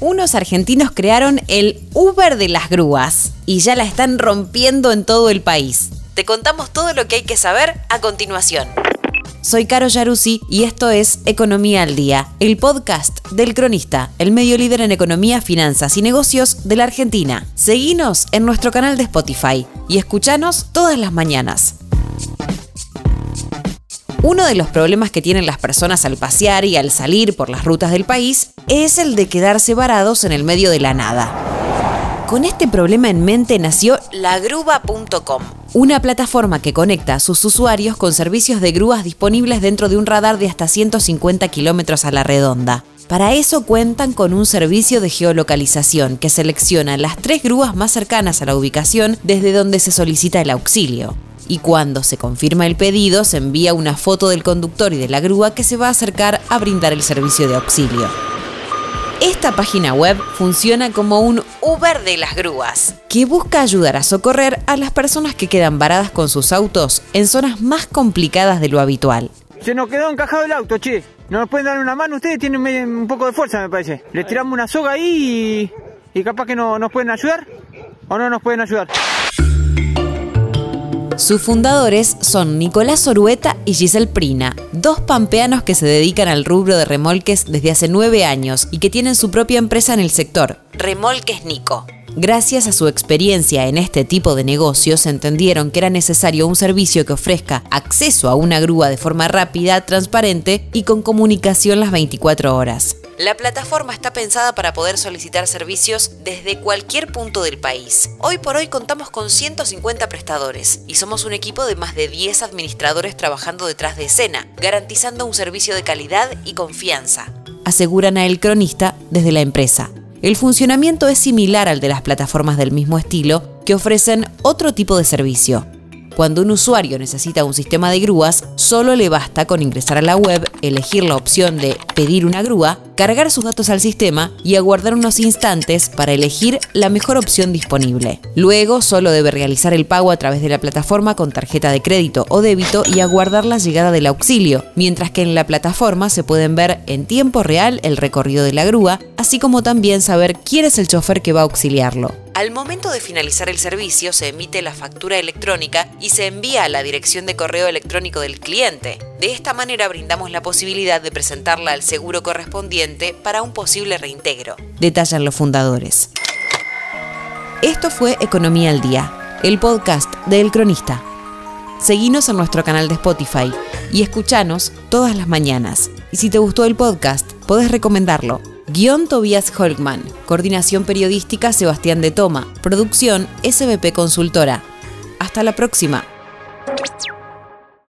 Unos argentinos crearon el Uber de las grúas y ya la están rompiendo en todo el país. Te contamos todo lo que hay que saber a continuación. Soy Caro Yaruzzi y esto es Economía al Día, el podcast del Cronista, el medio líder en economía, finanzas y negocios de la Argentina. Seguinos en nuestro canal de Spotify y escuchanos todas las mañanas. Uno de los problemas que tienen las personas al pasear y al salir por las rutas del país es el de quedarse varados en el medio de la nada. Con este problema en mente nació lagruba.com, una plataforma que conecta a sus usuarios con servicios de grúas disponibles dentro de un radar de hasta 150 kilómetros a la redonda. Para eso cuentan con un servicio de geolocalización que selecciona las tres grúas más cercanas a la ubicación desde donde se solicita el auxilio y cuando se confirma el pedido se envía una foto del conductor y de la grúa que se va a acercar a brindar el servicio de auxilio. Esta página web funciona como un Uber de las grúas, que busca ayudar a socorrer a las personas que quedan varadas con sus autos en zonas más complicadas de lo habitual. Se nos quedó encajado el auto, che. ¿No nos pueden dar una mano? Ustedes tienen un poco de fuerza, me parece. Le tiramos una soga ahí y, y capaz que no, nos pueden ayudar o no nos pueden ayudar. Sus fundadores son Nicolás Orueta y Giselle Prina, dos pampeanos que se dedican al rubro de remolques desde hace nueve años y que tienen su propia empresa en el sector, Remolques Nico. Gracias a su experiencia en este tipo de negocios, entendieron que era necesario un servicio que ofrezca acceso a una grúa de forma rápida, transparente y con comunicación las 24 horas. La plataforma está pensada para poder solicitar servicios desde cualquier punto del país. Hoy por hoy contamos con 150 prestadores y somos un equipo de más de 10 administradores trabajando detrás de escena, garantizando un servicio de calidad y confianza, aseguran a El Cronista desde la empresa. El funcionamiento es similar al de las plataformas del mismo estilo que ofrecen otro tipo de servicio. Cuando un usuario necesita un sistema de grúas, solo le basta con ingresar a la web, elegir la opción de pedir una grúa, cargar sus datos al sistema y aguardar unos instantes para elegir la mejor opción disponible. Luego solo debe realizar el pago a través de la plataforma con tarjeta de crédito o débito y aguardar la llegada del auxilio, mientras que en la plataforma se pueden ver en tiempo real el recorrido de la grúa, así como también saber quién es el chofer que va a auxiliarlo. Al momento de finalizar el servicio se emite la factura electrónica y se envía a la dirección de correo electrónico del cliente. De esta manera brindamos la posibilidad de presentarla al seguro correspondiente para un posible reintegro, detallan los fundadores. Esto fue Economía al Día, el podcast de El Cronista. Seguinos en nuestro canal de Spotify y escuchanos todas las mañanas. Y si te gustó el podcast, podés recomendarlo Guión Tobias Holkman. Coordinación periodística Sebastián de Toma. Producción SBP Consultora. Hasta la próxima.